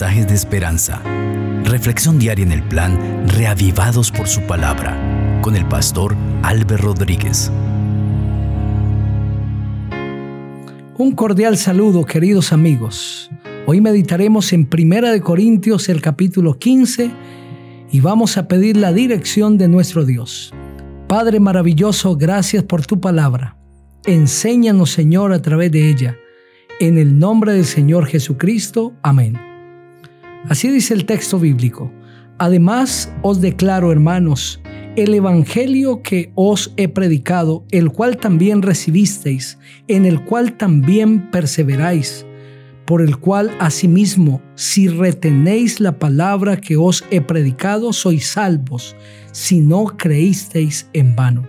de esperanza. Reflexión diaria en el plan Reavivados por su palabra con el pastor Álvaro Rodríguez. Un cordial saludo, queridos amigos. Hoy meditaremos en Primera de Corintios el capítulo 15 y vamos a pedir la dirección de nuestro Dios. Padre maravilloso, gracias por tu palabra. Enséñanos, Señor, a través de ella. En el nombre del Señor Jesucristo. Amén. Así dice el texto bíblico. Además os declaro, hermanos, el Evangelio que os he predicado, el cual también recibisteis, en el cual también perseveráis, por el cual asimismo, si retenéis la palabra que os he predicado, sois salvos, si no creísteis en vano.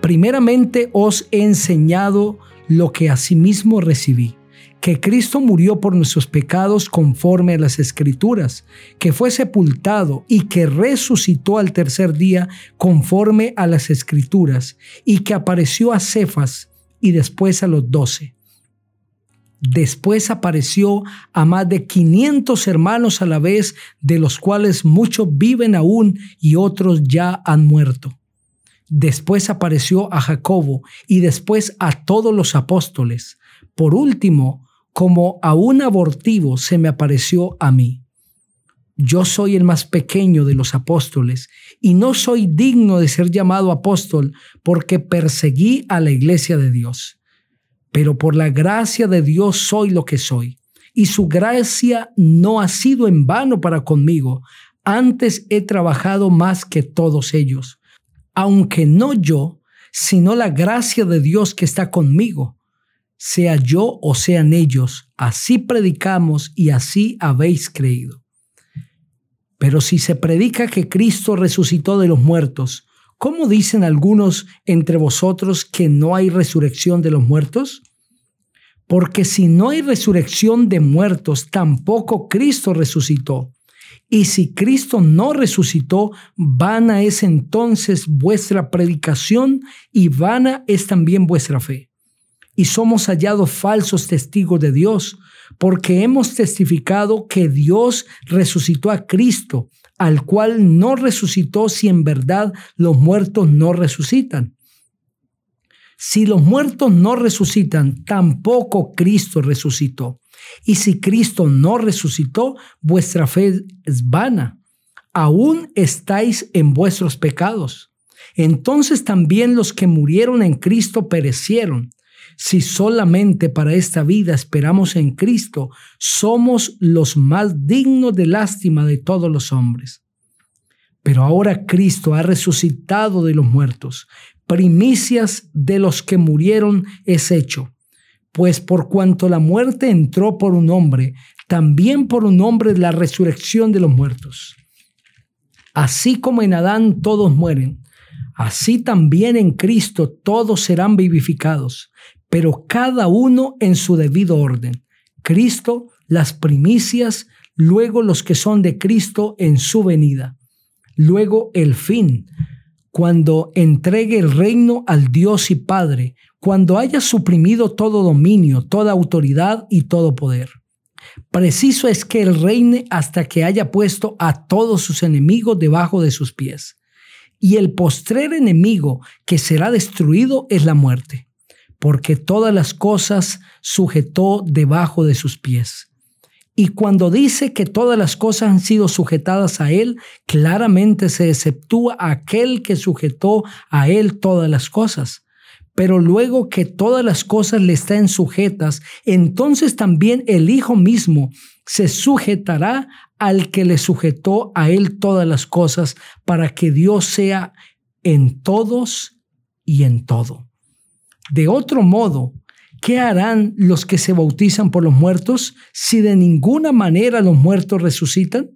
Primeramente os he enseñado lo que asimismo recibí, que Cristo murió por nuestros pecados conforme a las escrituras, que fue sepultado y que resucitó al tercer día conforme a las escrituras, y que apareció a Cefas y después a los doce. Después apareció a más de 500 hermanos a la vez, de los cuales muchos viven aún y otros ya han muerto. Después apareció a Jacobo y después a todos los apóstoles. Por último, como a un abortivo se me apareció a mí. Yo soy el más pequeño de los apóstoles y no soy digno de ser llamado apóstol porque perseguí a la iglesia de Dios. Pero por la gracia de Dios soy lo que soy. Y su gracia no ha sido en vano para conmigo. Antes he trabajado más que todos ellos aunque no yo, sino la gracia de Dios que está conmigo, sea yo o sean ellos, así predicamos y así habéis creído. Pero si se predica que Cristo resucitó de los muertos, ¿cómo dicen algunos entre vosotros que no hay resurrección de los muertos? Porque si no hay resurrección de muertos, tampoco Cristo resucitó. Y si Cristo no resucitó, vana es entonces vuestra predicación y vana es también vuestra fe. Y somos hallados falsos testigos de Dios, porque hemos testificado que Dios resucitó a Cristo, al cual no resucitó si en verdad los muertos no resucitan. Si los muertos no resucitan, tampoco Cristo resucitó. Y si Cristo no resucitó, vuestra fe es vana. Aún estáis en vuestros pecados. Entonces también los que murieron en Cristo perecieron. Si solamente para esta vida esperamos en Cristo, somos los más dignos de lástima de todos los hombres. Pero ahora Cristo ha resucitado de los muertos, primicias de los que murieron es hecho pues por cuanto la muerte entró por un hombre, también por un hombre la resurrección de los muertos. Así como en Adán todos mueren, así también en Cristo todos serán vivificados, pero cada uno en su debido orden. Cristo, las primicias, luego los que son de Cristo en su venida, luego el fin, cuando entregue el reino al Dios y Padre, cuando haya suprimido todo dominio, toda autoridad y todo poder. Preciso es que Él reine hasta que haya puesto a todos sus enemigos debajo de sus pies. Y el postrer enemigo que será destruido es la muerte, porque todas las cosas sujetó debajo de sus pies. Y cuando dice que todas las cosas han sido sujetadas a Él, claramente se exceptúa aquel que sujetó a Él todas las cosas pero luego que todas las cosas le están sujetas, entonces también el Hijo mismo se sujetará al que le sujetó a él todas las cosas, para que Dios sea en todos y en todo. De otro modo, ¿qué harán los que se bautizan por los muertos si de ninguna manera los muertos resucitan?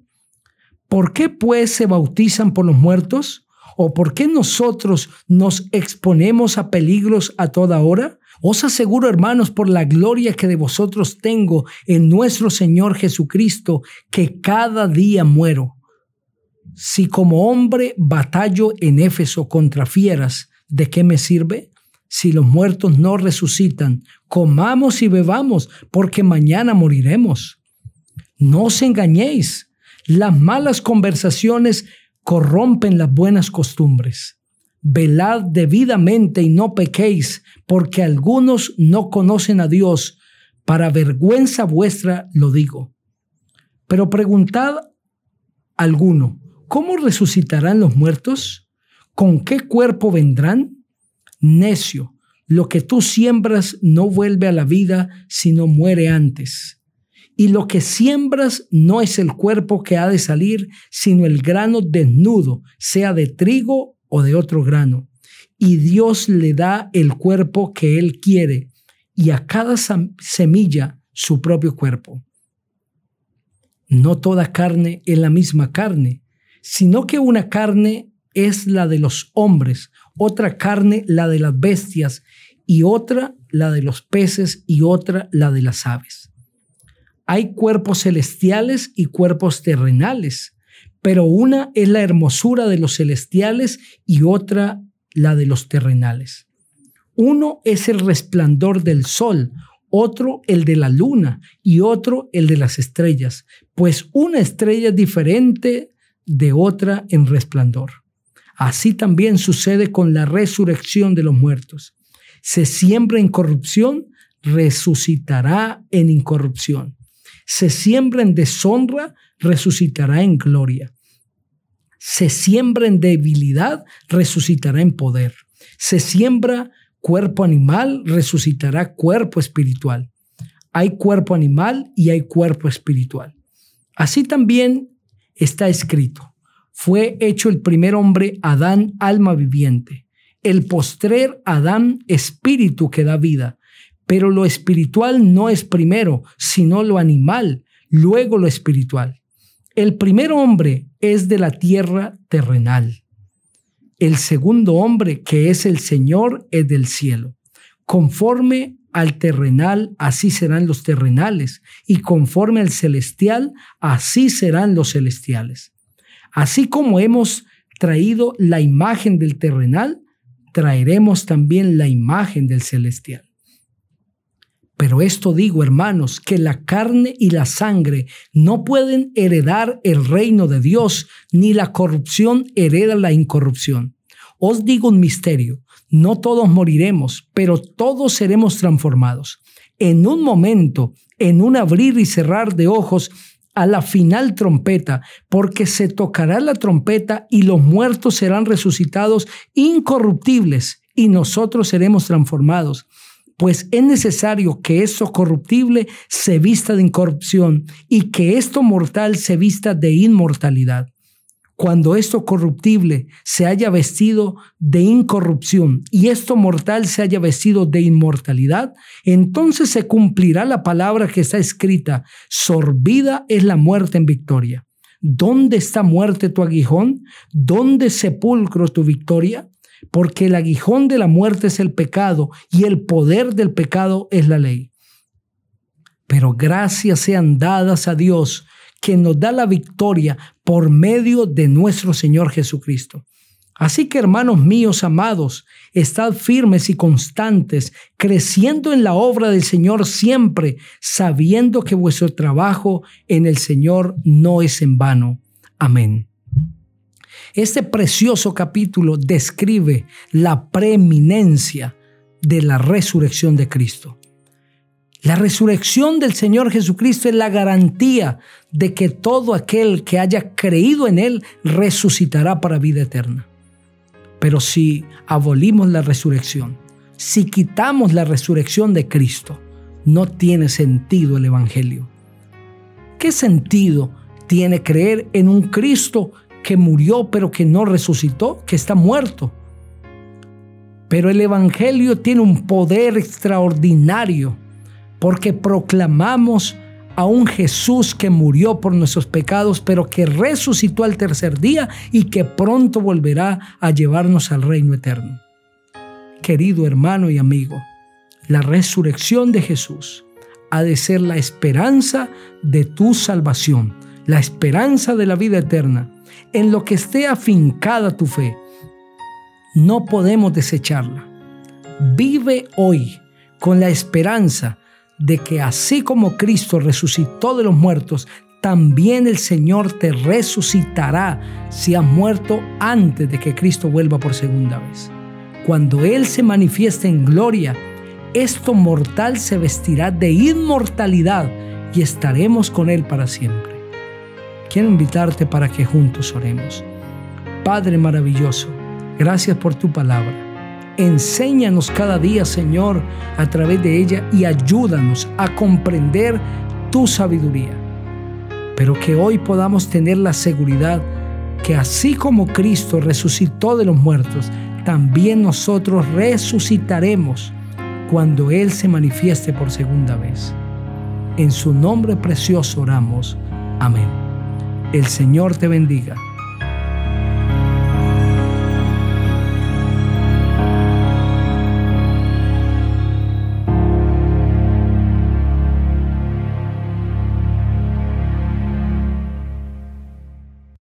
¿Por qué pues se bautizan por los muertos? ¿O por qué nosotros nos exponemos a peligros a toda hora? Os aseguro, hermanos, por la gloria que de vosotros tengo en nuestro Señor Jesucristo, que cada día muero. Si como hombre batallo en Éfeso contra fieras, ¿de qué me sirve? Si los muertos no resucitan, comamos y bebamos, porque mañana moriremos. No os engañéis. Las malas conversaciones corrompen las buenas costumbres. Velad debidamente y no pequéis, porque algunos no conocen a Dios. Para vergüenza vuestra lo digo. Pero preguntad alguno, ¿cómo resucitarán los muertos? ¿Con qué cuerpo vendrán? Necio, lo que tú siembras no vuelve a la vida, sino muere antes. Y lo que siembras no es el cuerpo que ha de salir, sino el grano desnudo, sea de trigo o de otro grano. Y Dios le da el cuerpo que Él quiere, y a cada semilla su propio cuerpo. No toda carne es la misma carne, sino que una carne es la de los hombres, otra carne la de las bestias, y otra la de los peces, y otra la de las aves. Hay cuerpos celestiales y cuerpos terrenales, pero una es la hermosura de los celestiales y otra la de los terrenales. Uno es el resplandor del sol, otro el de la luna y otro el de las estrellas, pues una estrella es diferente de otra en resplandor. Así también sucede con la resurrección de los muertos. Se siembra en corrupción, resucitará en incorrupción se siembra en deshonra, resucitará en gloria. Se siembra en debilidad, resucitará en poder. Se siembra cuerpo animal, resucitará cuerpo espiritual. Hay cuerpo animal y hay cuerpo espiritual. Así también está escrito. Fue hecho el primer hombre, Adán, alma viviente. El postrer, Adán, espíritu que da vida. Pero lo espiritual no es primero, sino lo animal, luego lo espiritual. El primer hombre es de la tierra terrenal. El segundo hombre, que es el Señor, es del cielo. Conforme al terrenal, así serán los terrenales, y conforme al celestial, así serán los celestiales. Así como hemos traído la imagen del terrenal, traeremos también la imagen del celestial. Pero esto digo, hermanos, que la carne y la sangre no pueden heredar el reino de Dios, ni la corrupción hereda la incorrupción. Os digo un misterio, no todos moriremos, pero todos seremos transformados. En un momento, en un abrir y cerrar de ojos, a la final trompeta, porque se tocará la trompeta y los muertos serán resucitados incorruptibles y nosotros seremos transformados pues es necesario que esto corruptible se vista de incorrupción y que esto mortal se vista de inmortalidad. Cuando esto corruptible se haya vestido de incorrupción y esto mortal se haya vestido de inmortalidad, entonces se cumplirá la palabra que está escrita, sorbida es la muerte en victoria. ¿Dónde está muerte tu aguijón? ¿Dónde sepulcro tu victoria? porque el aguijón de la muerte es el pecado y el poder del pecado es la ley. Pero gracias sean dadas a Dios, que nos da la victoria por medio de nuestro Señor Jesucristo. Así que hermanos míos amados, estad firmes y constantes, creciendo en la obra del Señor siempre, sabiendo que vuestro trabajo en el Señor no es en vano. Amén. Este precioso capítulo describe la preeminencia de la resurrección de Cristo. La resurrección del Señor Jesucristo es la garantía de que todo aquel que haya creído en Él resucitará para vida eterna. Pero si abolimos la resurrección, si quitamos la resurrección de Cristo, no tiene sentido el Evangelio. ¿Qué sentido tiene creer en un Cristo que murió pero que no resucitó, que está muerto. Pero el Evangelio tiene un poder extraordinario porque proclamamos a un Jesús que murió por nuestros pecados, pero que resucitó al tercer día y que pronto volverá a llevarnos al reino eterno. Querido hermano y amigo, la resurrección de Jesús ha de ser la esperanza de tu salvación, la esperanza de la vida eterna en lo que esté afincada tu fe. No podemos desecharla. Vive hoy con la esperanza de que así como Cristo resucitó de los muertos, también el Señor te resucitará si has muerto antes de que Cristo vuelva por segunda vez. Cuando Él se manifieste en gloria, esto mortal se vestirá de inmortalidad y estaremos con Él para siempre. Quiero invitarte para que juntos oremos. Padre maravilloso, gracias por tu palabra. Enséñanos cada día, Señor, a través de ella y ayúdanos a comprender tu sabiduría. Pero que hoy podamos tener la seguridad que así como Cristo resucitó de los muertos, también nosotros resucitaremos cuando Él se manifieste por segunda vez. En su nombre precioso oramos. Amén. El Señor te bendiga